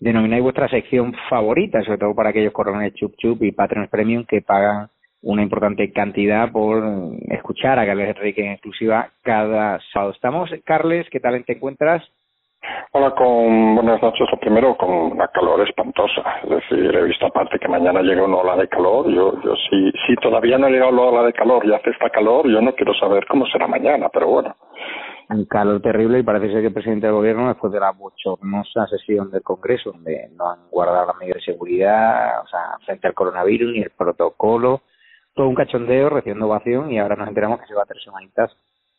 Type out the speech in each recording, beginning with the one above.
denomináis vuestra sección favorita, sobre todo para aquellos coroneles Chup Chup y Patreons Premium que pagan una importante cantidad por escuchar a Carles Enrique en exclusiva cada sábado. Estamos, Carles, ¿qué tal te encuentras? Hola, con buenas noches. Lo primero, con una calor espantosa. Es decir, he visto aparte que mañana llega una ola de calor. Yo, yo sí, si todavía no ha llegado la ola de calor y hace esta calor, yo no quiero saber cómo será mañana, pero bueno un calor terrible y parece ser que el presidente del gobierno, después de la bochornosa sesión del Congreso, donde no han guardado las medidas de seguridad, o sea, frente al coronavirus ni el protocolo, todo un cachondeo, recibiendo ovación y ahora nos enteramos que se va a tres semanitas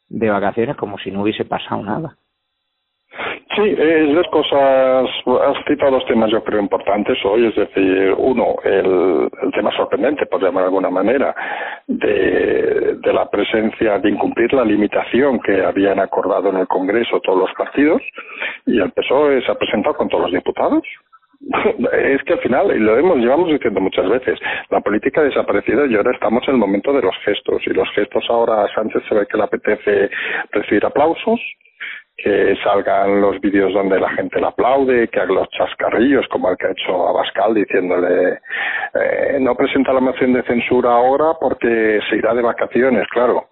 de vacaciones como si no hubiese pasado nada. Sí, es dos cosas, has citado dos temas yo creo importantes hoy, es decir, uno, el, tema sorprendente, por llamar de alguna manera, de, de la presencia, de incumplir la limitación que habían acordado en el Congreso todos los partidos, y el PSOE se ha presentado con todos los diputados, es que al final, y lo hemos llevamos diciendo muchas veces, la política ha desaparecido y ahora estamos en el momento de los gestos. Y los gestos ahora a Sánchez se ve que le apetece recibir aplausos, que salgan los vídeos donde la gente le aplaude, que haga los chascarrillos como el que ha hecho Abascal diciéndole eh, no presenta la moción de censura ahora porque se irá de vacaciones, claro.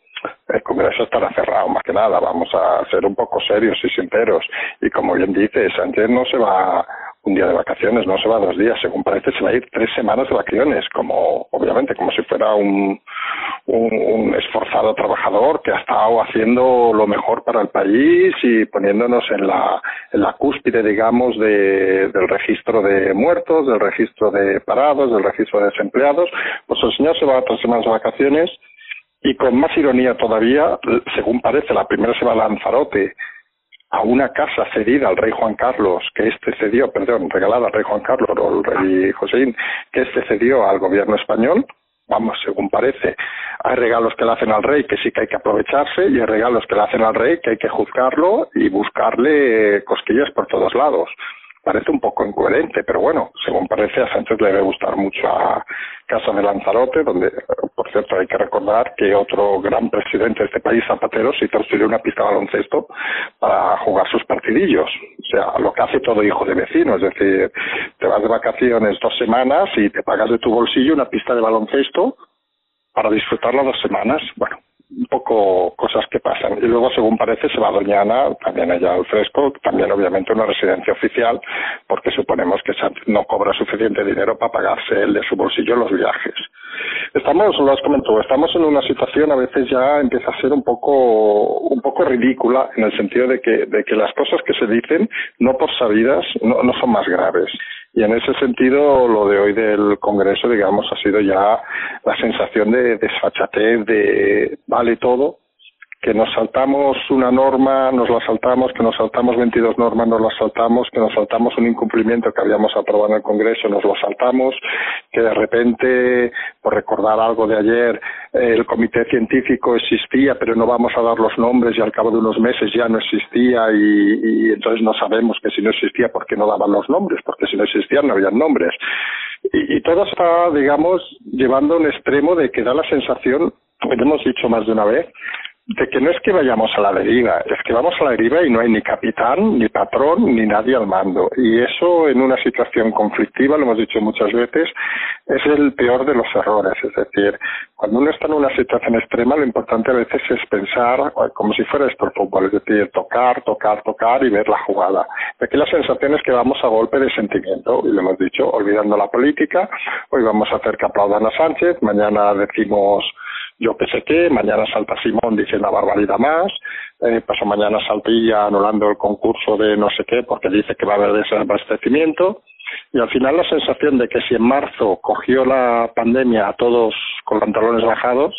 El Congreso estará cerrado, más que nada. Vamos a ser un poco serios y sinceros. Y como bien dice, Sánchez no se va un día de vacaciones, no se va dos días, según parece se va a ir tres semanas de vacaciones, como obviamente como si fuera un, un, esforzado trabajador que ha estado haciendo lo mejor para el país y poniéndonos en la, en la cúspide, digamos, de, del registro de muertos, del registro de parados, del registro de desempleados. Pues el señor se va a tres semanas de vacaciones y con más ironía todavía, según parece, la primera se va a Lanzarote, a una casa cedida al rey Juan Carlos, que este cedió, perdón, regalada al rey Juan Carlos o al rey José, que este cedió al gobierno español, vamos, según parece, hay regalos que le hacen al rey que sí que hay que aprovecharse y hay regalos que le hacen al rey que hay que juzgarlo y buscarle cosquillas por todos lados parece un poco incoherente, pero bueno, según parece a Sánchez le debe gustar mucho a Casa de Lanzarote, donde, por cierto, hay que recordar que otro gran presidente de este país, Zapatero, sí construyó una pista de baloncesto para jugar sus partidillos. O sea, lo que hace todo hijo de vecino, es decir, te vas de vacaciones dos semanas y te pagas de tu bolsillo una pista de baloncesto para disfrutarla dos semanas. Bueno, un poco cosas que pasan. Y luego, según parece, se va a Doñana, también allá al fresco, también obviamente una residencia oficial, porque suponemos que no cobra suficiente dinero para pagarse él de su bolsillo los viajes. Estamos, lo has comentado, estamos en una situación a veces ya empieza a ser un poco, un poco ridícula en el sentido de que, de que las cosas que se dicen, no por sabidas, no, no son más graves. Y en ese sentido, lo de hoy del Congreso, digamos, ha sido ya la sensación de desfachatez, de vale todo, que nos saltamos una norma, nos la saltamos, que nos saltamos 22 normas, nos las saltamos, que nos saltamos un incumplimiento que habíamos aprobado en el Congreso, nos lo saltamos, que de repente, por recordar algo de ayer, el comité científico existía, pero no vamos a dar los nombres y al cabo de unos meses ya no existía y, y entonces no sabemos que si no existía, ¿por qué no daban los nombres? Porque si no existían no habían nombres. Y, y todo está, digamos, llevando a un extremo de que da la sensación, como hemos dicho más de una vez, de que no es que vayamos a la deriva, es que vamos a la deriva y no hay ni capitán, ni patrón, ni nadie al mando. Y eso en una situación conflictiva, lo hemos dicho muchas veces, es el peor de los errores. Es decir, cuando uno está en una situación extrema, lo importante a veces es pensar como si fuera esto el fútbol, es decir, tocar, tocar, tocar y ver la jugada. Aquí la sensación es que vamos a golpe de sentimiento, y lo hemos dicho, olvidando la política, hoy vamos a hacer que aplaudan a Sánchez, mañana decimos yo qué sé qué, mañana salta Simón diciendo una barbaridad más, eh, paso mañana saltilla anulando el concurso de no sé qué porque dice que va a haber desabastecimiento y al final la sensación de que si en marzo cogió la pandemia a todos con pantalones bajados,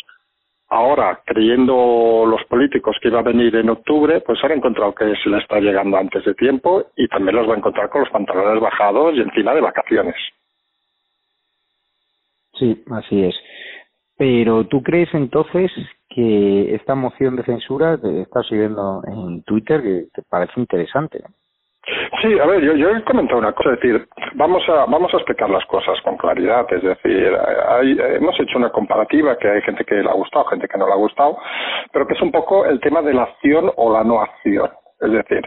ahora creyendo los políticos que iba a venir en octubre, pues han encontrado que se le está llegando antes de tiempo y también los va a encontrar con los pantalones bajados y encima de vacaciones. Sí, así es. Pero tú crees entonces que esta moción de censura, te estás siguiendo en Twitter, que te parece interesante. Sí, a ver, yo, yo he comentado una cosa, es decir, vamos a, vamos a explicar las cosas con claridad, es decir, hay, hemos hecho una comparativa que hay gente que le ha gustado, gente que no le ha gustado, pero que es un poco el tema de la acción o la no acción. Es decir,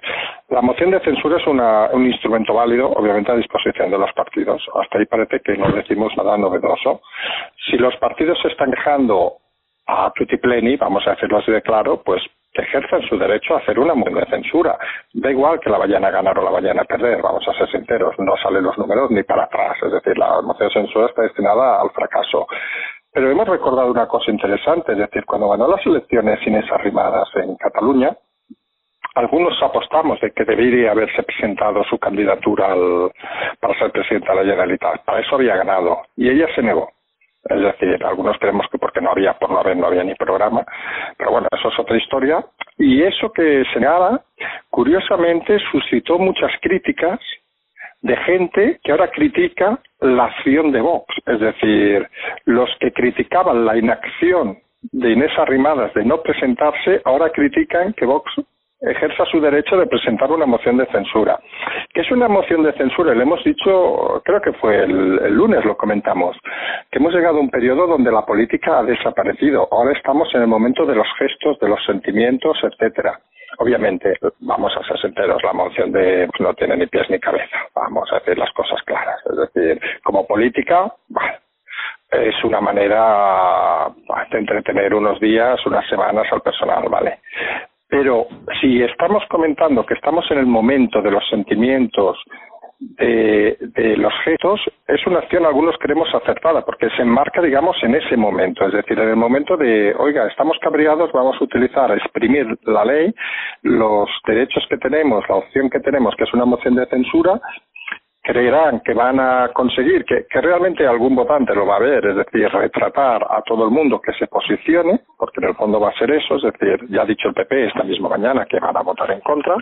la moción de censura es una, un instrumento válido, obviamente a disposición de los partidos. Hasta ahí parece que no decimos nada novedoso. Si los partidos se están quejando a tutti pleni, vamos a decirlo así de claro, pues que ejerzan su derecho a hacer una moción de censura. Da igual que la vayan a ganar o la vayan a perder, vamos a ser sinceros, no salen los números ni para atrás. Es decir, la moción de censura está destinada al fracaso. Pero hemos recordado una cosa interesante, es decir, cuando ganó las elecciones Inés Arrimadas en Cataluña, algunos apostamos de que debería haberse presentado su candidatura al, para ser presidenta de la Generalitat. Para eso había ganado. Y ella se negó. Es decir, algunos creemos que porque no había, por no haber, no había ni programa. Pero bueno, eso es otra historia. Y eso que se negaba, curiosamente, suscitó muchas críticas de gente que ahora critica la acción de Vox. Es decir, los que criticaban la inacción de Inés Arrimadas de no presentarse, ahora critican que Vox ejerza su derecho de presentar una moción de censura. ¿Qué es una moción de censura? Le hemos dicho, creo que fue el, lunes, lo comentamos, que hemos llegado a un periodo donde la política ha desaparecido. Ahora estamos en el momento de los gestos, de los sentimientos, etcétera. Obviamente, vamos a ser sinceros, la moción de pues, no tiene ni pies ni cabeza. Vamos a decir las cosas claras. Es decir, como política, es una manera de entretener unos días, unas semanas al personal, ¿vale? Pero si estamos comentando que estamos en el momento de los sentimientos, de, los gestos, es una acción, algunos creemos acertada, porque se enmarca, digamos, en ese momento. Es decir, en el momento de, oiga, estamos cabreados, vamos a utilizar, exprimir la ley, los derechos que tenemos, la opción que tenemos, que es una moción de censura, creerán que van a conseguir que, realmente algún votante lo va a ver, es decir, retratar a todo el mundo que se posicione, porque en el fondo va a ser eso, es decir, ya ha dicho el PP esta misma mañana que van a votar en contra,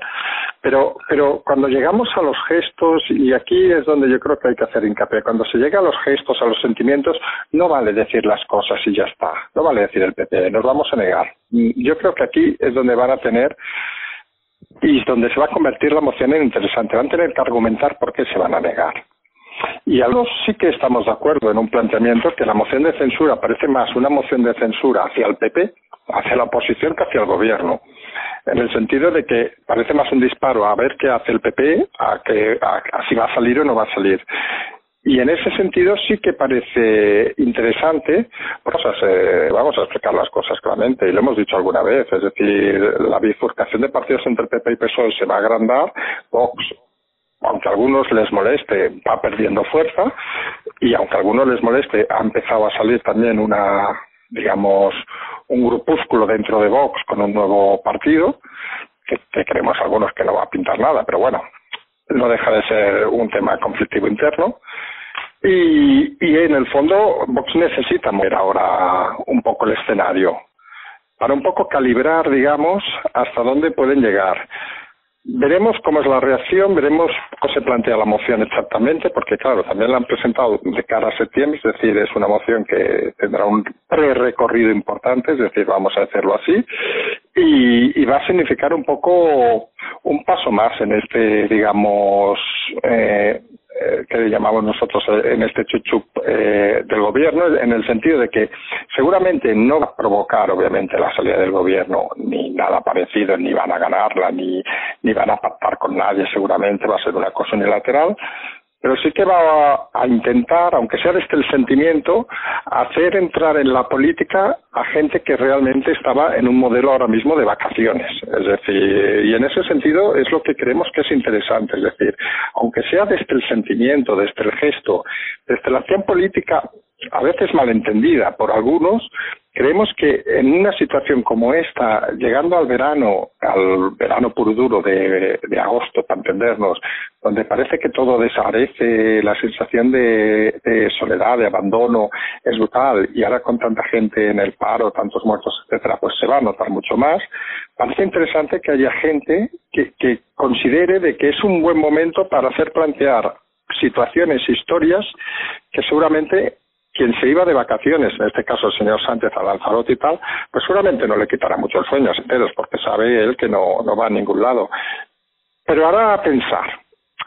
pero, pero cuando llegamos a los gestos, y aquí es donde yo creo que hay que hacer hincapié, cuando se llega a los gestos, a los sentimientos, no vale decir las cosas y ya está, no vale decir el PP, nos vamos a negar. Yo creo que aquí es donde van a tener y donde se va a convertir la moción en interesante. Van a tener que argumentar por qué se van a negar. Y algo sí que estamos de acuerdo en un planteamiento que la moción de censura parece más una moción de censura hacia el PP, hacia la oposición que hacia el gobierno. En el sentido de que parece más un disparo a ver qué hace el PP, a, que, a si va a salir o no va a salir. Y en ese sentido sí que parece interesante, vamos a explicar las cosas claramente, y lo hemos dicho alguna vez, es decir, la bifurcación de partidos entre PP y PSOE se va a agrandar, Vox aunque a algunos les moleste, va perdiendo fuerza y aunque a algunos les moleste, ha empezado a salir también una, digamos, un grupúsculo dentro de Vox con un nuevo partido, que creemos algunos que no va a pintar nada, pero bueno, no deja de ser un tema conflictivo interno. Y, y en el fondo Vox necesita mover ahora un poco el escenario para un poco calibrar, digamos, hasta dónde pueden llegar. Veremos cómo es la reacción, veremos cómo se plantea la moción exactamente, porque claro, también la han presentado de cara a septiembre, es decir, es una moción que tendrá un pre-recorrido importante, es decir, vamos a hacerlo así, y, va a significar un poco un paso más en este, digamos, eh, que llamamos nosotros en este chuchup eh, del gobierno, en el sentido de que seguramente no va a provocar, obviamente, la salida del gobierno, ni nada parecido, ni van a ganarla, ni, ni van a pactar con nadie, seguramente va a ser una cosa unilateral, pero sí que va a, intentar, aunque sea desde el sentimiento, hacer entrar en la política a gente que realmente estaba en un modelo ahora mismo de vacaciones. Es decir, y en ese sentido es lo que creemos que es interesante. Es decir, aunque sea desde el sentimiento, desde el gesto, desde la acción política a veces malentendida por algunos, creemos que en una situación como esta, llegando al verano, al verano puro duro de, agosto, para entendernos, donde parece que todo desaparece, la sensación de, de, soledad, de abandono es brutal, y ahora con tanta gente en el paro, tantos muertos, etcétera, pues se va a notar mucho más. Parece interesante que haya gente que, que considere de que es un buen momento para hacer plantear situaciones, historias que seguramente quien se iba de vacaciones, en este caso el señor Sánchez a Lanzarote y tal, pues seguramente no le quitará mucho el sueño a Pedro, porque sabe él que no, no va a ningún lado. Pero ahora a pensar.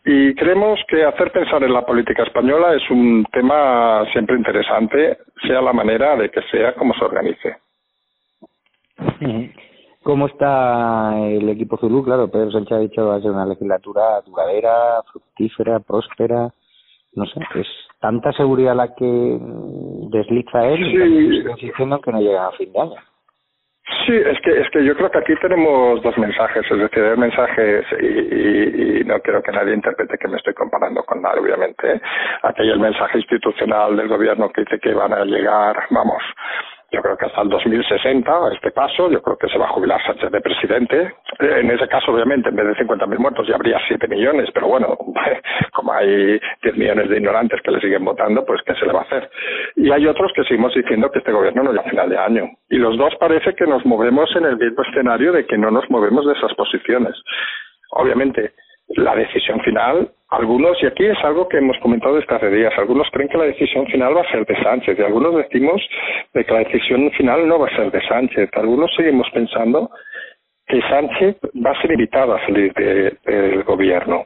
Y creemos que hacer pensar en la política española es un tema siempre interesante, sea la manera de que sea como se organice. ¿Cómo está el equipo Zulu? Claro, Pedro Sánchez ha dicho que va a ser una legislatura duradera, fructífera, próspera. No sé, es tanta seguridad la que desliza él sí. y diciendo que no llega a fin de año. Sí, es que es que yo creo que aquí tenemos dos mensajes, es decir, hay mensajes y, y, y, no quiero que nadie interprete que me estoy comparando con nadie, obviamente. Aquí hay el mensaje institucional del gobierno que dice que van a llegar, vamos, yo creo que hasta el 2060, a este paso, yo creo que se va a jubilar Sánchez de presidente. En ese caso, obviamente, en vez de 50.000 muertos ya habría 7 millones, pero bueno, como hay 10 millones de ignorantes que le siguen votando, pues ¿qué se le va a hacer? Y hay otros que seguimos diciendo que este gobierno no llega a final de año. Y los dos parece que nos movemos en el mismo escenario de que no nos movemos de esas posiciones. Obviamente, la decisión final, algunos, y aquí es algo que hemos comentado estas días, algunos creen que la decisión final va a ser de Sánchez y algunos decimos de que la decisión final no va a ser de Sánchez. Algunos seguimos pensando que Sánchez va a ser invitado a salir del de, gobierno.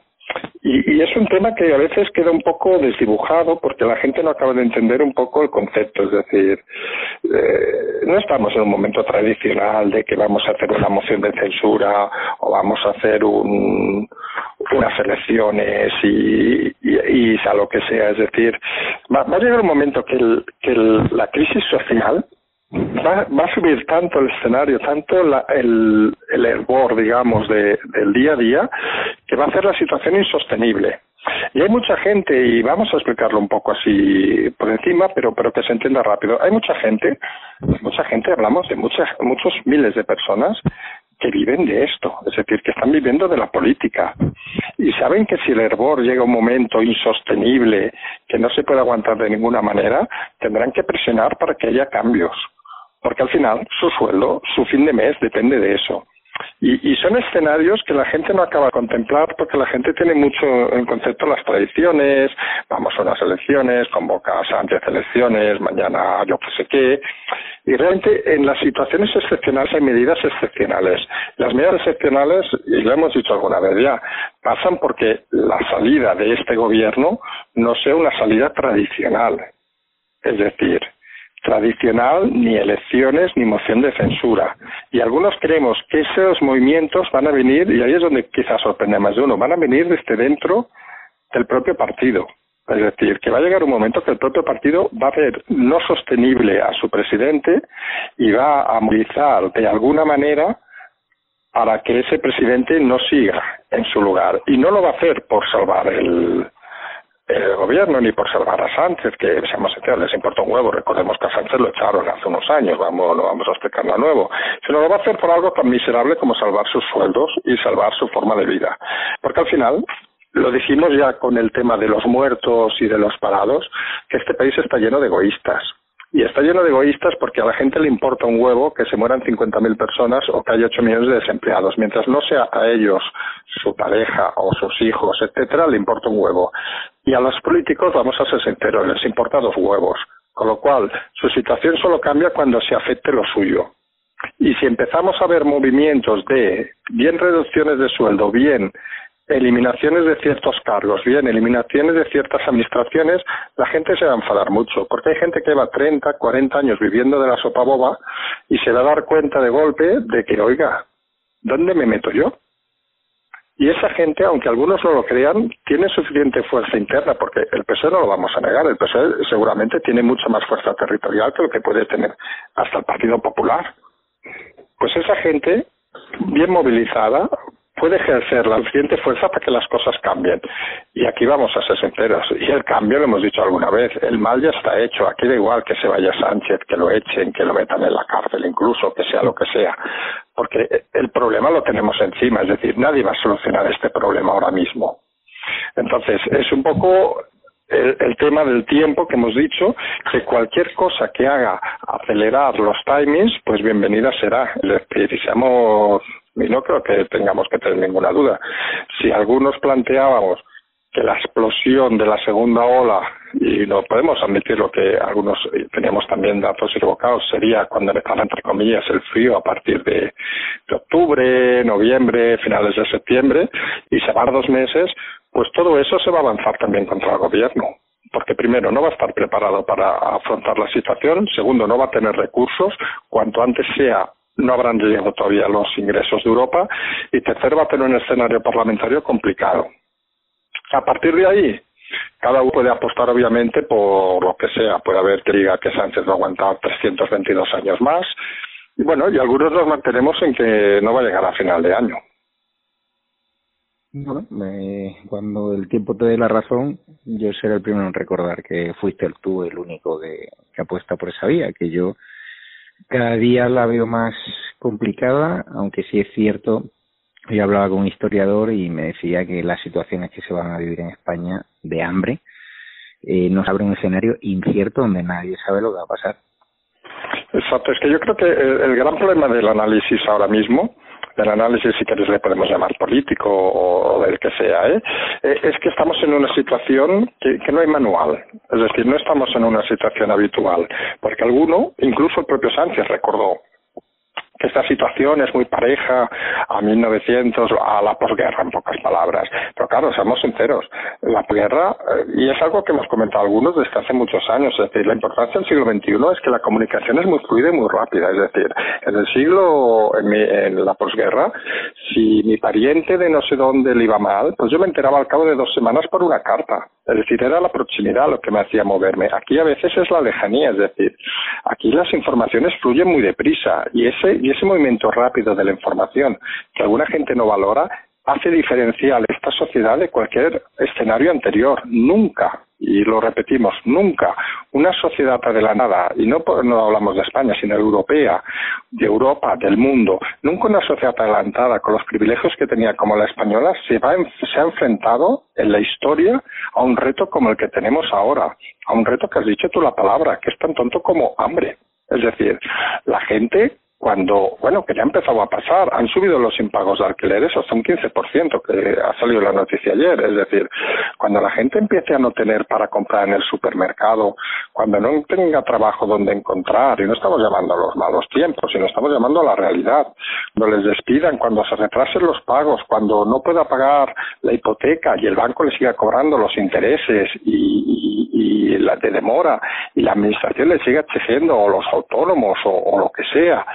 Y, y, es un tema que a veces queda un poco desdibujado porque la gente no acaba de entender un poco el concepto. Es decir, eh, no estamos en un momento tradicional de que vamos a hacer una moción de censura o vamos a hacer un, unas elecciones y, sea lo que sea. Es decir, va, va a llegar un momento que, el, que el, la crisis social va, va a subir tanto el escenario, tanto la, el, el hervor, digamos, de, del día a día, que va a hacer la situación insostenible. Y hay mucha gente, y vamos a explicarlo un poco así por encima, pero, pero que se entienda rápido. Hay mucha gente, mucha gente, hablamos de muchas, muchos miles de personas que viven de esto, es decir, que están viviendo de la política. Y saben que si el hervor llega a un momento insostenible, que no se puede aguantar de ninguna manera, tendrán que presionar para que haya cambios porque al final su sueldo, su fin de mes depende de eso. Y, y, son escenarios que la gente no acaba de contemplar porque la gente tiene mucho en concepto las tradiciones, vamos a unas elecciones, convoca a Sánchez elecciones, mañana yo qué sé qué, y realmente en las situaciones excepcionales hay medidas excepcionales. Las medidas excepcionales, y lo hemos dicho alguna vez ya, pasan porque la salida de este gobierno no sea una salida tradicional. Es decir, tradicional, ni elecciones, ni moción de censura. Y algunos creemos que esos movimientos van a venir, y ahí es donde quizás sorprende más de uno, van a venir desde dentro del propio partido. Es decir, que va a llegar un momento que el propio partido va a ver no sostenible a su presidente y va a movilizar de alguna manera para que ese presidente no siga en su lugar. Y no lo va a hacer por salvar el, el gobierno ni por salvar a Sánchez, que seamos sinceros, les importa un huevo. Recordemos que a Sánchez lo echaron hace unos años, vamos, no vamos a explicarlo a nuevo. Sino lo va a hacer por algo tan miserable como salvar sus sueldos y salvar su forma de vida. Porque al final, lo dijimos ya con el tema de los muertos y de los parados, que este país está lleno de egoístas. Y está lleno de egoístas porque a la gente le importa un huevo que se mueran 50.000 personas o que haya 8 millones de desempleados. Mientras no sea a ellos, su pareja o sus hijos, etcétera, le importa un huevo. Y a los políticos, vamos a ser sinceros, les importa dos huevos. Con lo cual, su situación solo cambia cuando se afecte lo suyo. Y si empezamos a ver movimientos de bien reducciones de sueldo, bien eliminaciones de ciertos cargos, bien, eliminaciones de ciertas administraciones, la gente se va a enfadar mucho, porque hay gente que lleva 30, 40 años viviendo de la sopa boba y se va a dar cuenta de golpe de que, oiga, ¿dónde me meto yo? Y esa gente, aunque algunos no lo crean, tiene suficiente fuerza interna, porque el PSOE no lo vamos a negar, el PSOE seguramente tiene mucha más fuerza territorial que lo que puede tener hasta el Partido Popular. Pues esa gente, bien movilizada, puede ejercer la suficiente fuerza para que las cosas cambien. Y aquí vamos a ser sinceros. Y el cambio, lo hemos dicho alguna vez, el mal ya está hecho. Aquí da igual que se vaya Sánchez, que lo echen, que lo metan en la cárcel, incluso que sea lo que sea. Porque el problema lo tenemos encima. Es decir, nadie va a solucionar este problema ahora mismo. Entonces, es un poco el, tema del tiempo que hemos dicho, que cualquier cosa que haga acelerar los timings, pues bienvenida será. Es decir, seamos y no creo que tengamos que tener ninguna duda. Si algunos planteábamos que la explosión de la segunda ola, y no podemos admitir lo que algunos teníamos también datos equivocados, sería cuando empezara, entre comillas, el frío a partir de, de octubre, noviembre, finales de septiembre, y se van dos meses, pues todo eso se va a avanzar también contra el gobierno. Porque primero no va a estar preparado para afrontar la situación, segundo no va a tener recursos, cuanto antes sea no habrán llegado todavía los ingresos de Europa y tercero va a tener un escenario parlamentario complicado. A partir de ahí, cada uno puede apostar obviamente por lo que sea. Puede haber que diga que Sánchez va a aguantar 322 años más. Y bueno, y algunos nos mantenemos en que no va a llegar a final de año. Bueno, cuando el tiempo te dé la razón, yo seré el primero en recordar que fuiste tú el único que apuesta por esa vía, que yo cada día la veo más complicada, aunque sí es cierto, yo hablaba con un historiador y me decía que las situaciones que se van a vivir en España de hambre eh, nos abre un escenario incierto donde nadie sabe lo que va a pasar. Exacto, es que yo creo que el gran problema del análisis ahora mismo del análisis, si queréis le podemos llamar político o del que sea, ¿eh? ¿eh? es que estamos en una situación que, que no hay manual, es decir, no estamos en una situación habitual, porque alguno, incluso el propio Sánchez recordó que esta situación es muy pareja a 1900, a la posguerra, en pocas palabras. Pero claro, seamos sinceros, la guerra, eh, y es algo que hemos comentado algunos desde hace muchos años, es decir, la importancia del siglo XXI es que la comunicación es muy fluida y muy rápida. Es decir, en el siglo, en, en la posguerra, si mi pariente de no sé dónde le iba mal, pues yo me enteraba al cabo de dos semanas por una carta. Es decir, era la proximidad lo que me hacía moverme. Aquí a veces es la lejanía, es decir, aquí las informaciones fluyen muy deprisa y ese, y ese movimiento rápido de la información que alguna gente no valora hace diferencial esta sociedad de cualquier escenario anterior. Nunca, y lo repetimos, nunca una sociedad adelantada, y no, no hablamos de España, sino europea, de Europa, del mundo, nunca una sociedad adelantada con los privilegios que tenía como la española se, va, se ha enfrentado en la historia a un reto como el que tenemos ahora, a un reto que has dicho tú la palabra, que es tan tonto como hambre. Es decir, la gente cuando, bueno, que ya ha empezado a pasar, han subido los impagos de alquileres hasta un 15%, que ha salido la noticia ayer. Es decir, cuando la gente empiece a no tener para comprar en el supermercado, cuando no tenga trabajo donde encontrar, y no estamos llamando a los malos tiempos, sino estamos llamando a la realidad, cuando les despidan, cuando se retrasen los pagos, cuando no pueda pagar la hipoteca y el banco le siga cobrando los intereses y, y, la de demora y la administración le siga exigiendo, o los autónomos, o lo que sea,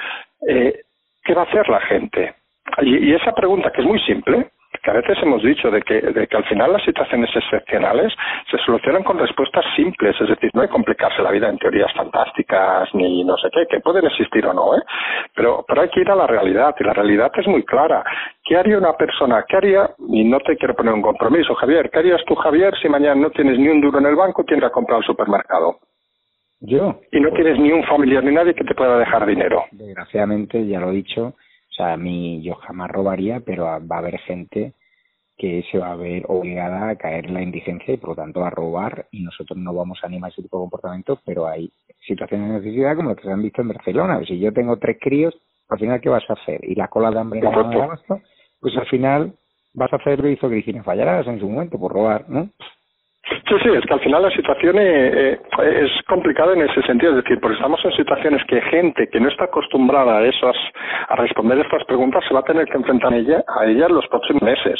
eh, ¿qué va a hacer la gente? Y, esa pregunta, que es muy simple, que a veces hemos dicho de que, de que al final las situaciones excepcionales se solucionan con respuestas simples, es decir, no hay complicarse la vida en teorías fantásticas ni no sé qué, que pueden existir o no, ¿eh? pero, pero hay que ir a la realidad y la realidad es muy clara. ¿Qué haría una persona? ¿Qué haría? Y no te quiero poner un compromiso, Javier. ¿Qué harías tú, Javier, si mañana no tienes ni un duro en el banco y tienes que comprar al supermercado? Yo. Y no tienes ni un familiar ni nadie que te pueda dejar dinero. Desgraciadamente, ya lo he dicho, o sea, a mí yo jamás robaría, pero va a haber gente que se va a ver obligada a caer en la indigencia y por lo tanto a robar y nosotros no vamos a animar ese tipo de comportamientos, pero hay situaciones de necesidad como las que se han visto en Barcelona. Si yo tengo tres críos, al final, ¿qué vas a hacer? Y la cola de hambre no abasto, pues al final vas a hacer lo que hizo Cristina Fallarás en su momento por robar, ¿no? Sí, sí, es que al final la situación eh, eh, es complicada en ese sentido, es decir, porque estamos en situaciones que gente que no está acostumbrada a esas, a responder estas preguntas se va a tener que enfrentar a ella, a ella en los próximos meses.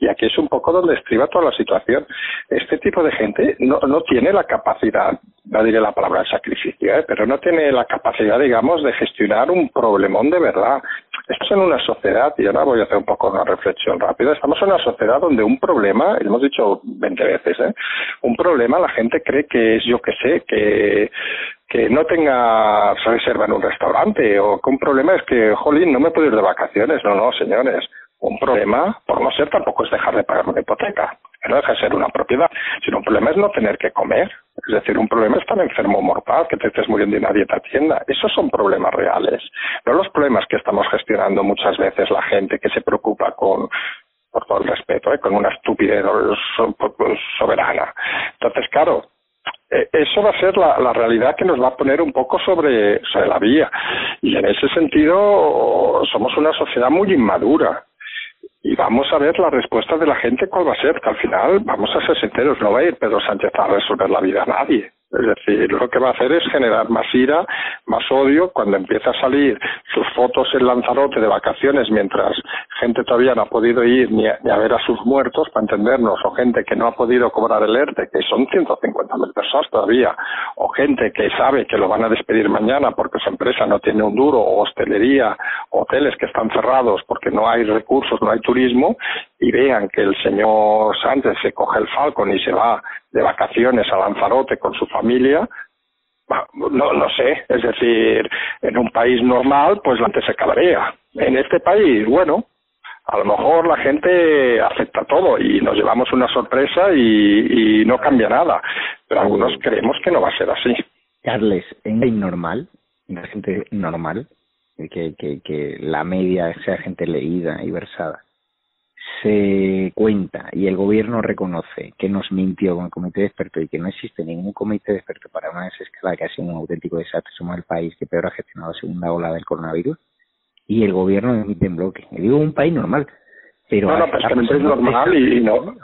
Y aquí es un poco donde estriba toda la situación. Este tipo de gente no, no tiene la capacidad, no diré la palabra sacrificio, ¿eh? pero no tiene la capacidad, digamos, de gestionar un problemón de verdad. Estamos en una sociedad, y ahora voy a hacer un poco una reflexión rápida, estamos en una sociedad donde un problema, hemos dicho 20 veces, ¿eh? un problema la gente cree que es, yo que sé, que que no tenga reserva en un restaurante o que un problema es que, jolín, no me puedo ir de vacaciones. No, no, señores. Un problema, por no ser, tampoco es dejar de pagar una hipoteca, no deja de ser una propiedad, sino un problema es no tener que comer. Es decir, un problema es estar enfermo mortal, que te estés muriendo y nadie te atienda. Esos son problemas reales, no los problemas que estamos gestionando muchas veces la gente que se preocupa con por todo el respeto, ¿eh? con una estupidez soberana. Entonces, claro, e, eso va a ser la, la, realidad que nos va a poner un poco sobre, sobre la vía. Y en ese sentido, somos una sociedad muy inmadura y vamos a ver la respuesta de la gente cuál va a ser, que al final vamos a ser sinceros, no va a ir Pedro Sánchez a resolver la vida a nadie. Es decir, lo que va a hacer es generar más ira, más odio, cuando empieza a salir sus fotos en Lanzarote de vacaciones mientras gente todavía no ha podido ir ni a, ver a sus muertos, para entendernos, o gente que no ha podido cobrar el ERTE, que son 150.000 personas todavía, o gente que sabe que lo van a despedir mañana porque su empresa no tiene un duro, o hostelería, hoteles que están cerrados porque no hay recursos, no hay turismo, y vean que el señor Sánchez se coge el Falcon y se va de vacaciones a Lanzarote con su familia, no, no sé, es decir, en un país normal, pues la gente se cabrea. En este país, bueno, a lo mejor la gente acepta todo y nos llevamos una sorpresa y, no cambia nada, pero algunos creemos que no va a ser así. Carles, en normal, en la gente normal, que, que la media sea gente leída y versada, se cuenta y el gobierno reconoce que nos mintió con el comité de expertos y que no existe ningún comité de expertos para una desescalada que ha sido un auténtico desastre, somos el país que peor ha gestionado la segunda ola del coronavirus y el gobierno emite en bloque. Le digo un país normal, pero... No, no, pero es que es normal y, no...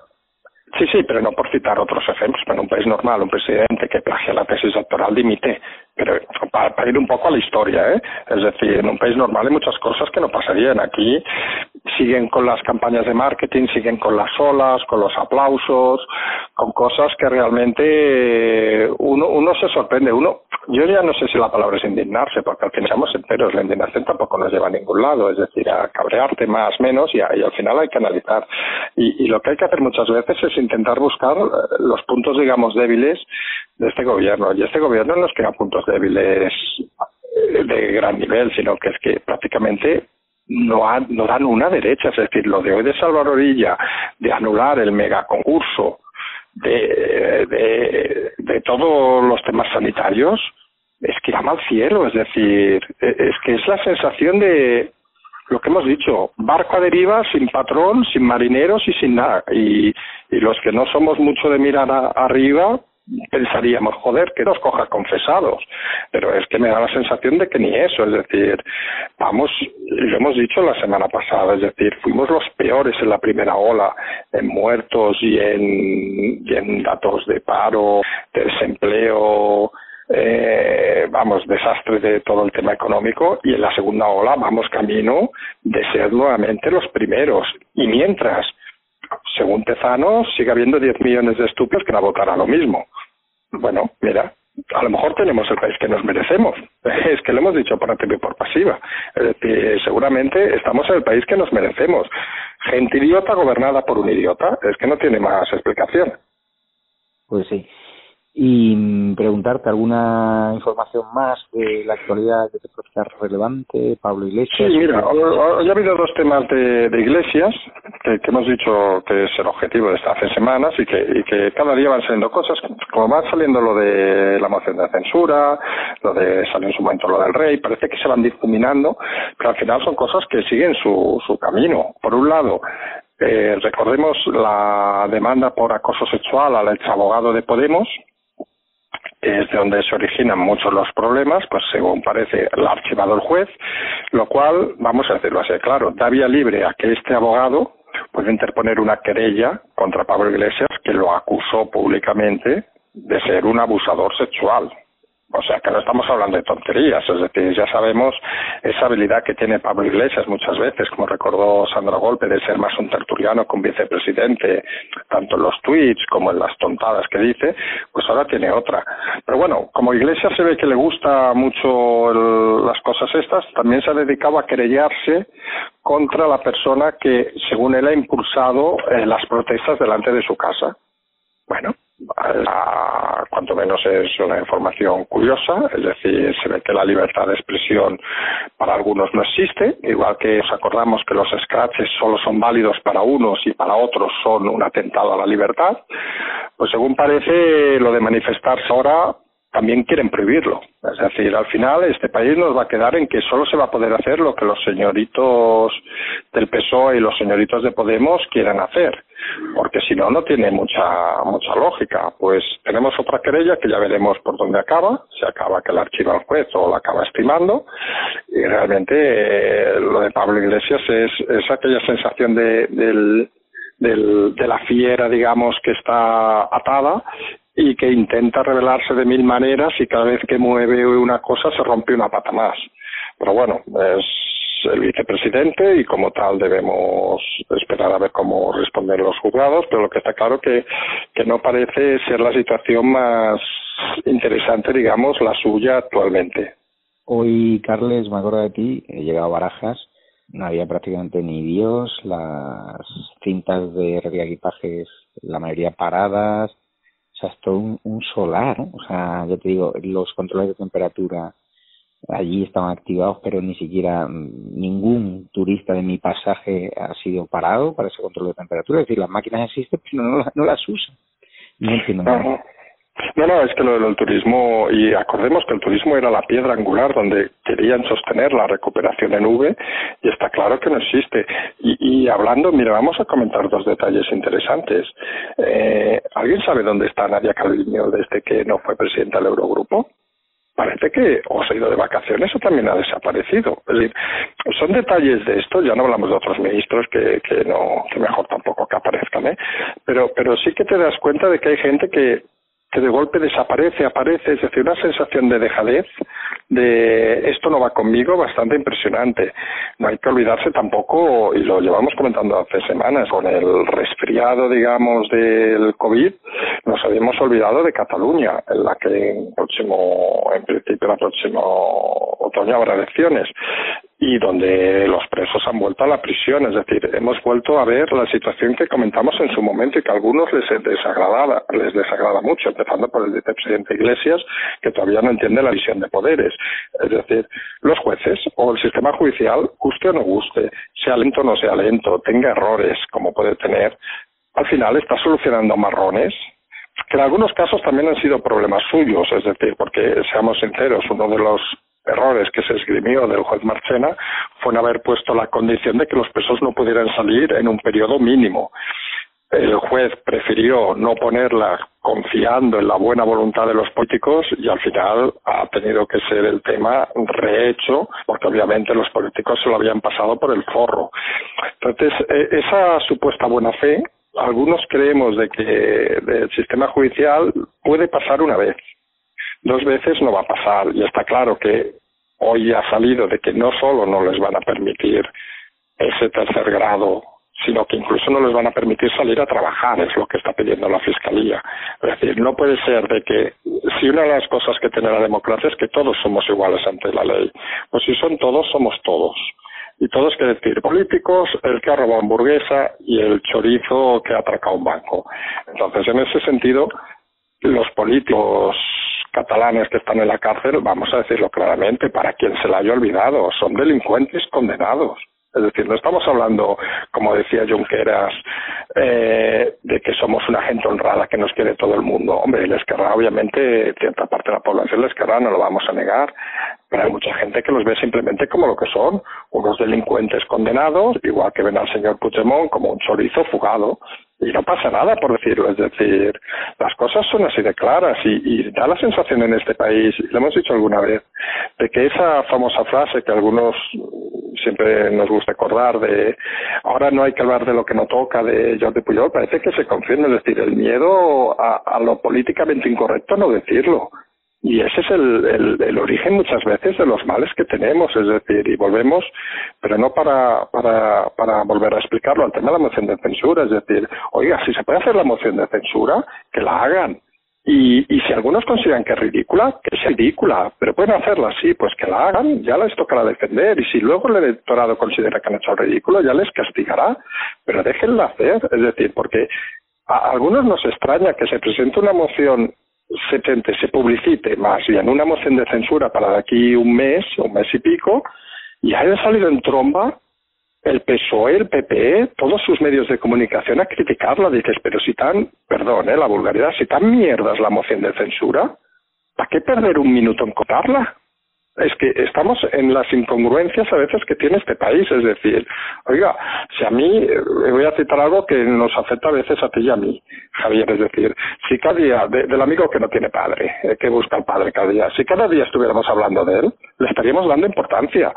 Sí, sí, pero no por citar otros ejemplos, pero en un país normal, un presidente que plagia la tesis doctoral dimite, pero para, ir un poco a la historia, ¿eh? Es decir, en un país normal hay muchas cosas que no pasarían. Aquí siguen con las campañas de marketing, siguen con las olas, con los aplausos, con cosas que realmente uno, uno se sorprende. Uno, yo ya no sé si la palabra es indignarse, porque al final seamos enteros, la indignación tampoco nos lleva a ningún lado, es decir, a cabrearte más, menos, y, y al final hay que analizar. Y, y lo que hay que hacer muchas veces es intentar buscar eh, los puntos, digamos, débiles de este gobierno. Y este gobierno no es que a puntos débiles eh, de gran nivel, sino que es que prácticamente no, no dan una derecha. Es decir, lo de hoy de Salvador Orilla, de anular el mega concurso de, de, de todos los temas sanitarios, es que llama al cielo. Es decir, e, es que es la sensación de lo que hemos dicho, barco a deriva, sin patrón, sin marineros y sin nada. Y, y los que no somos mucho de mirar arriba, pensaríamos, joder, que nos coja confesados. Pero es que me da la sensación de que ni eso, es decir, vamos, lo hemos dicho la semana pasada, es decir, fuimos los peores en la primera ola en muertos y en, y en datos de paro, de desempleo, eh, vamos, desastre de todo el tema económico y en la segunda ola vamos camino de ser nuevamente los primeros. Y mientras, según Tezano, sigue habiendo 10 millones de estúpidos que van a votar a lo mismo. Bueno, mira, a lo mejor tenemos el país que nos merecemos. Es que lo hemos dicho por activa y por pasiva. Es decir, seguramente estamos en el país que nos merecemos. Gente idiota gobernada por un idiota. Es que no tiene más explicación. Pues sí y preguntarte alguna información más de la actualidad que te parezca relevante, Pablo Iglesias. Sí, mira, hoy ha habido dos temas de, de iglesias que, hemos dicho que es el objetivo de estas semanas y que, y que cada día van saliendo cosas, como va saliendo lo de la moción de censura, lo de salió en su momento lo del rey, parece que se van difuminando, pero al final son cosas que siguen su, su camino. Por un lado, eh, recordemos la demanda por acoso sexual al ex abogado de Podemos, es de donde se originan muchos los problemas, pues según parece lo ha archivado el juez, lo cual, vamos a decirlo así, claro, da vía libre a que este abogado puede interponer una querella contra Pablo Iglesias que lo acusó públicamente de ser un abusador sexual. O sea, que no estamos hablando de tonterías, es decir, ya sabemos esa habilidad que tiene Pablo Iglesias muchas veces, como recordó Sandra Golpe, de ser más un tertuliano que un vicepresidente, tanto en los tweets como en las tontadas que dice, pues ahora tiene otra. Pero bueno, como Iglesias se ve que le gusta mucho las cosas estas, también se ha dedicado a querellarse contra la persona que, según él, ha impulsado eh, las protestas delante de su casa. Bueno, cuanto menos es una información curiosa, es decir, se ve que la libertad de expresión para algunos no existe, igual que os acordamos que los scratches solo son válidos para unos y para otros son un atentado a la libertad, pues según parece lo de manifestarse ahora también quieren prohibirlo. Es decir, al final este país nos va a quedar en que solo se va a poder hacer lo que los señoritos del PSOE y los señoritos de Podemos quieran hacer, porque si no, no tiene mucha, mucha lógica. Pues tenemos otra querella que ya veremos por dónde acaba, se acaba que la archiva el juez o la acaba estimando, y realmente eh, lo de Pablo Iglesias es, es aquella sensación de, del, del, de la fiera, digamos, que está atada y que intenta revelarse de mil maneras y cada vez que mueve una cosa se rompe una pata más. Pero bueno, es el vicepresidente y como tal debemos esperar a ver cómo responden los juzgados, pero lo que está claro que, que no parece ser la situación más interesante, digamos, la suya actualmente. Hoy, Carles, me acuerdo de ti, he llegado a Barajas, no había prácticamente ni Dios, las cintas de equipajes, la mayoría paradas, o sea, es todo un, solar, o sea, ya te digo, los controles de temperatura allí estaban activados, pero ni siquiera ningún turista de mi pasaje ha sido parado para ese control de temperatura. Es decir, las máquinas existen, pero no, no las usan. No. No, no, es que lo del turismo, y acordemos que el turismo era la piedra angular donde querían sostener la recuperación en V, y está claro que no existe. Y, y hablando, mira, vamos a comentar dos detalles interesantes. Eh, ¿Alguien sabe dónde está Nadia Calviño desde que no fue presidenta del Eurogrupo? Parece que o se ha ido de vacaciones o también ha desaparecido. Es decir, son detalles de esto, ya no hablamos de otros ministros que, que no, que mejor tampoco que aparezcan, ¿eh? Pero, pero sí que te das cuenta de que hay gente que que de golpe desaparece, aparece, es decir, una sensación de dejadez, de esto no va conmigo, bastante impresionante. No hay que olvidarse tampoco, y lo llevamos comentando hace semanas, con el resfriado, digamos, del COVID, nos habíamos olvidado de Cataluña, en la que en próximo, en principio, el próximo otoño habrá elecciones y donde los presos han vuelto a la prisión. Es decir, hemos vuelto a ver la situación que comentamos en su momento y que a algunos les desagrada, les desagrada mucho, empezando por el vicepresidente Iglesias, que todavía no entiende la visión de poderes. Es decir, los jueces o el sistema judicial, guste o no guste, sea lento o no sea lento, tenga errores como puede tener, al final está solucionando marrones que en algunos casos también han sido problemas suyos, es decir, porque seamos sinceros, uno de los errores que se esgrimió del juez Marchena fue en haber puesto la condición de que los presos no pudieran salir en un periodo mínimo. El juez prefirió no ponerla confiando en la buena voluntad de los políticos y al final ha tenido que ser el tema rehecho porque obviamente los políticos se lo habían pasado por el forro. Entonces, e, esa supuesta buena fe, algunos creemos de que el sistema judicial puede pasar una vez, dos veces no va a pasar y está claro que hoy ha salido de que no solo no les van a permitir ese tercer grado, sino que incluso no les van a permitir salir a trabajar, es lo que está pidiendo la Fiscalía. Es decir, no puede ser de que si una de las cosas que tiene la democracia es que todos somos iguales ante la ley, pues si son todos, somos todos. Y todos quiere decir políticos, el que ha robado hamburguesa y el chorizo que ha atracado un banco. Entonces, en ese sentido, los políticos catalanes que están en la cárcel, vamos a decirlo claramente, para quien se la haya olvidado, son delincuentes condenados. Es decir, no estamos hablando, como decía Junqueras, eh, de que somos una gente honrada que nos quiere todo el mundo. Hombre, les querrá, obviamente, cierta parte de la población les querrá, no lo vamos a negar, pero hay mucha gente que los ve simplemente como lo que son, unos delincuentes condenados, igual que ven al señor Puigdemont como un chorizo fugado, y no pasa nada por decirlo, es decir, las cosas son así de claras y, y da la sensación en este país, y lo hemos dicho alguna vez, de que esa famosa frase que algunos siempre nos gusta acordar de ahora no hay que hablar de lo que no toca de Jordi Puyol, parece que se confirma, es decir, el miedo a, a lo políticamente incorrecto no decirlo. Y ese es el, el, origen muchas veces de los males que tenemos, es decir, y volvemos, pero no para, para, para volver a explicarlo, al tema de la moción de censura, es decir, oiga, si se puede hacer la moción de censura, que la hagan. Y, y si algunos consideran que es ridícula, que es ridícula, pero pueden hacerla así, pues que la hagan, ya les tocará defender. Y si luego el electorado considera que han hecho el ridículo, ya les castigará, pero déjenla hacer, es decir, porque a algunos nos extraña que se presente una moción se, se publicite más bien una moción de censura para de aquí un mes, un mes y pico, y haya salido en tromba el PSOE, el PPE, todos sus medios de comunicación a criticarla. Dices, pero si tan, perdón, ¿eh? la vulgaridad, si tan mierda es la moción de censura, ¿para qué perder un minuto en cotarla? Es que estamos en las incongruencias a veces que tiene este país. Es decir, oiga, si a mí, eh, voy a citar algo que nos afecta a veces a ti y a mí, Javier, es decir, si cada día, del amigo que no tiene padre, eh, que busca al padre cada día, si cada día estuviéramos hablando de él, le estaríamos dando importancia.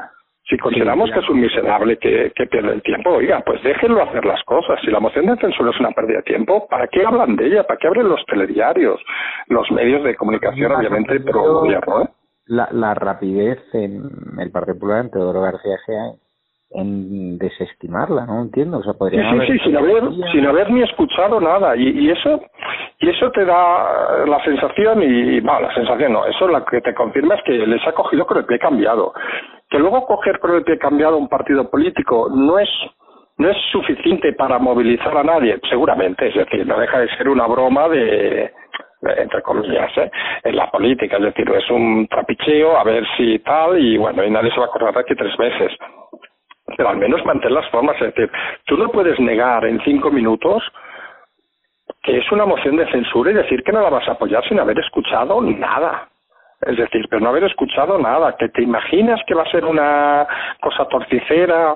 Si consideramos que es un miserable que, que pierde el tiempo, oiga, pues déjenlo hacer las cosas. Si la moción de censura es una pérdida de tiempo, ¿para qué hablan de ella? ¿Para qué abren los telediarios? Los medios de comunicación, obviamente, pro gobierno, ¿eh? La, la rapidez en el Partido Popular, en Teodoro García Gea, en desestimarla, no entiendo, o sea, podría sí, sí, sí, sin haber, sin haber ni escuchado nada y, y eso y eso te da la sensación y, bueno, la sensación no, eso la que te confirma es que les ha cogido con el pie cambiado. Que luego coger con el pie cambiado un partido político no es no es suficiente para movilizar a nadie, seguramente, es decir, no deja de ser una broma de entre comillas, ¿eh? en la política, es decir, es un trapicheo a ver si tal y bueno, y nadie se va a acordar de aquí tres veces. Pero al menos mantén las formas, es decir, tú no puedes negar en cinco minutos que es una moción de censura y decir que no la vas a apoyar sin haber escuchado nada. Es decir, pero no haber escuchado nada, que te imaginas que va a ser una cosa torticera,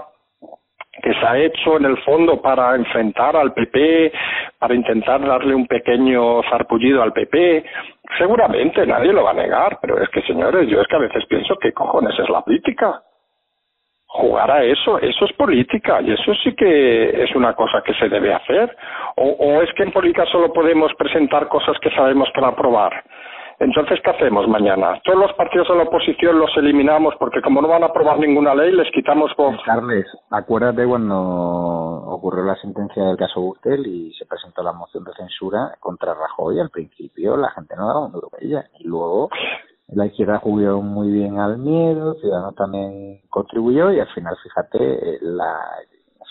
que se ha hecho en el fondo para enfrentar al PP, para intentar darle un pequeño zarpullido al PP. Seguramente nadie lo va a negar, pero es que señores, yo es que a veces pienso que cojones es la política. Jugar a eso, eso es política y eso sí que es una cosa que se debe hacer. O, o es que en política solo podemos presentar cosas que sabemos para aprobar. Entonces, ¿qué hacemos mañana? Todos los partidos de la oposición los eliminamos porque como no van a aprobar ninguna ley, les quitamos voz. Carles, acuérdate cuando ocurrió la sentencia del caso Gürtel y se presentó la moción de censura contra Rajoy. Al principio la gente no daba un duro ella y luego la izquierda jugó muy bien al miedo, Ciudadanos también contribuyó y al final, fíjate, la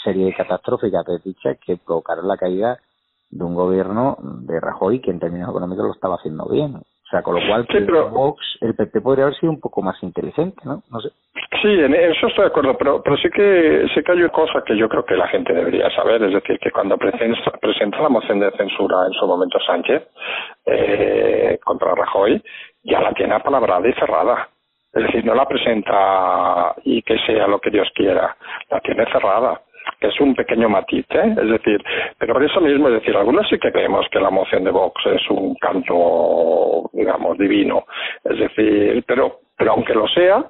serie catastrófica de dichas que provocaron la caída de un gobierno de Rajoy que en términos económicos lo estaba haciendo bien. O sea, con lo cual, sí, pero, Vox, el PP podría haber sido un poco más inteligente, ¿no? No sé. Sí, en eso estoy de acuerdo, pero, pero sí que sí que hay una cosa que yo creo que la gente debería saber, es decir, que cuando presenta, presenta la moción de censura en su momento Sánchez eh, contra Rajoy, ya la tiene apalabrada y cerrada. Es decir, no la presenta y que sea lo que Dios quiera, la tiene cerrada es un pequeño matiz, ¿eh? es decir, pero por eso mismo, es decir, algunos sí que creemos que la moción de Vox es un canto, digamos, divino, es decir, pero, pero aunque lo sea,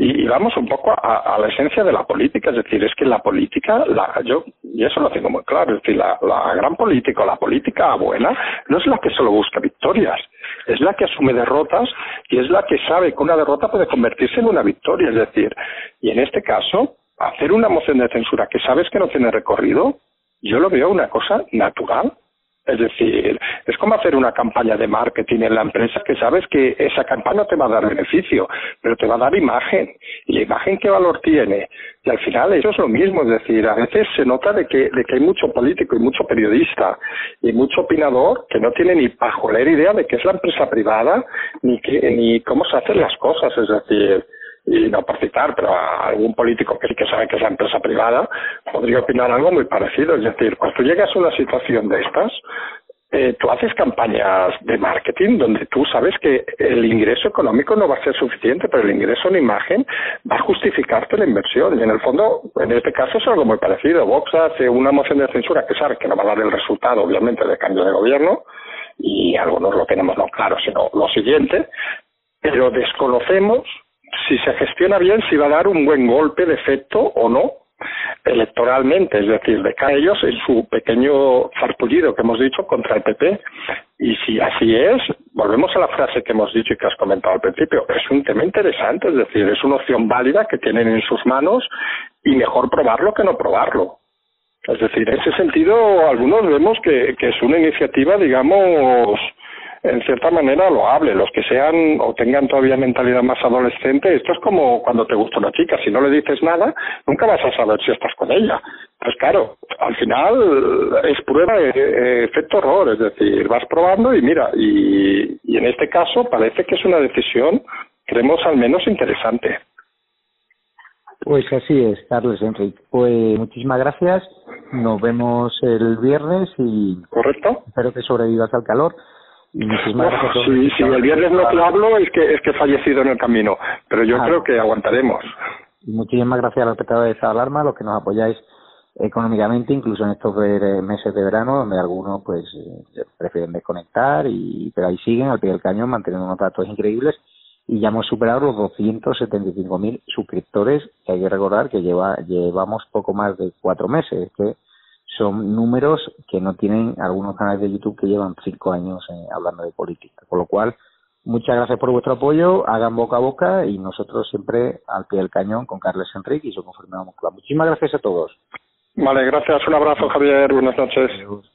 y, vamos un poco a, la esencia de la política, es decir, es que la política, la, yo, y eso lo tengo muy claro, es decir, la, la gran política o la política buena no es la que solo busca victorias, es la que asume derrotas y es la que sabe que una derrota puede convertirse en una victoria, es decir, y en este caso, hacer una moción de censura que sabes que no tiene recorrido, yo lo veo una cosa natural. Es decir, es como hacer una campaña de marketing en la empresa que sabes que esa campaña te va a dar beneficio, pero te va a dar imagen. ¿Y la imagen qué valor tiene? Y al final eso es lo mismo, es decir, a veces se nota de que, de que hay mucho político y mucho periodista y mucho opinador que no tiene ni pajolera idea de qué es la empresa privada ni, ni cómo se hacen las cosas. Es decir, y no por citar, pero algún político que sí que sabe que es la empresa privada podría opinar algo muy parecido. Es decir, cuando tú llegas a una situación de estas, eh, tú haces campañas de marketing donde tú sabes que el ingreso económico no va a ser suficiente, pero el ingreso en imagen va a justificarte la inversión. Y en el fondo, en este caso es algo muy parecido. Vox hace una moción de censura que sabe que no va a dar el resultado, obviamente, de cambio de gobierno, y algunos lo tenemos no claro, sino lo siguiente, pero desconocemos si se gestiona bien, si va a dar un buen golpe de efecto o no electoralmente, es decir, de cada ellos en su pequeño farpullido que hemos dicho contra el PP. Y si así es, volvemos a la frase que hemos dicho y que has comentado al principio, es un tema interesante, es decir, es una opción válida que tienen en sus manos y mejor probarlo que no probarlo. Es decir, en ese sentido, algunos vemos que, que es una iniciativa, digamos, en cierta manera loable. Los que sean o tengan todavía mentalidad más adolescente, esto es como cuando te gusta una chica. Si no le dices nada, nunca vas a saber si estás con ella. Pues claro, al final es prueba de efecto horror, es decir, vas probando y mira, y, y en este caso parece que es una decisión, creemos al menos interesante. Pues así es, Carlos Enrique. Pues muchísimas gracias. Nos vemos el viernes y correcto. Espero que sobrevivas al calor. Muchísimas gracias. Si, si el viernes no te hablo es que es que he fallecido en el camino, pero yo ah. creo que aguantaremos. Y muchísimas gracias a los espectadores de esta alarma, los que nos apoyáis económicamente, incluso en estos meses de verano, donde algunos pues eh, prefieren desconectar, y pero ahí siguen al pie del cañón manteniendo unos datos increíbles y ya hemos superado los 275.000 suscriptores, que hay que recordar que lleva, llevamos poco más de cuatro meses, que son números que no tienen algunos canales de YouTube que llevan cinco años eh, hablando de política. Con lo cual, muchas gracias por vuestro apoyo, hagan boca a boca y nosotros siempre al pie del cañón con Carles Enrique y su confirmamos Muchísimas gracias a todos. Vale, gracias. Un abrazo, Javier. Buenas noches.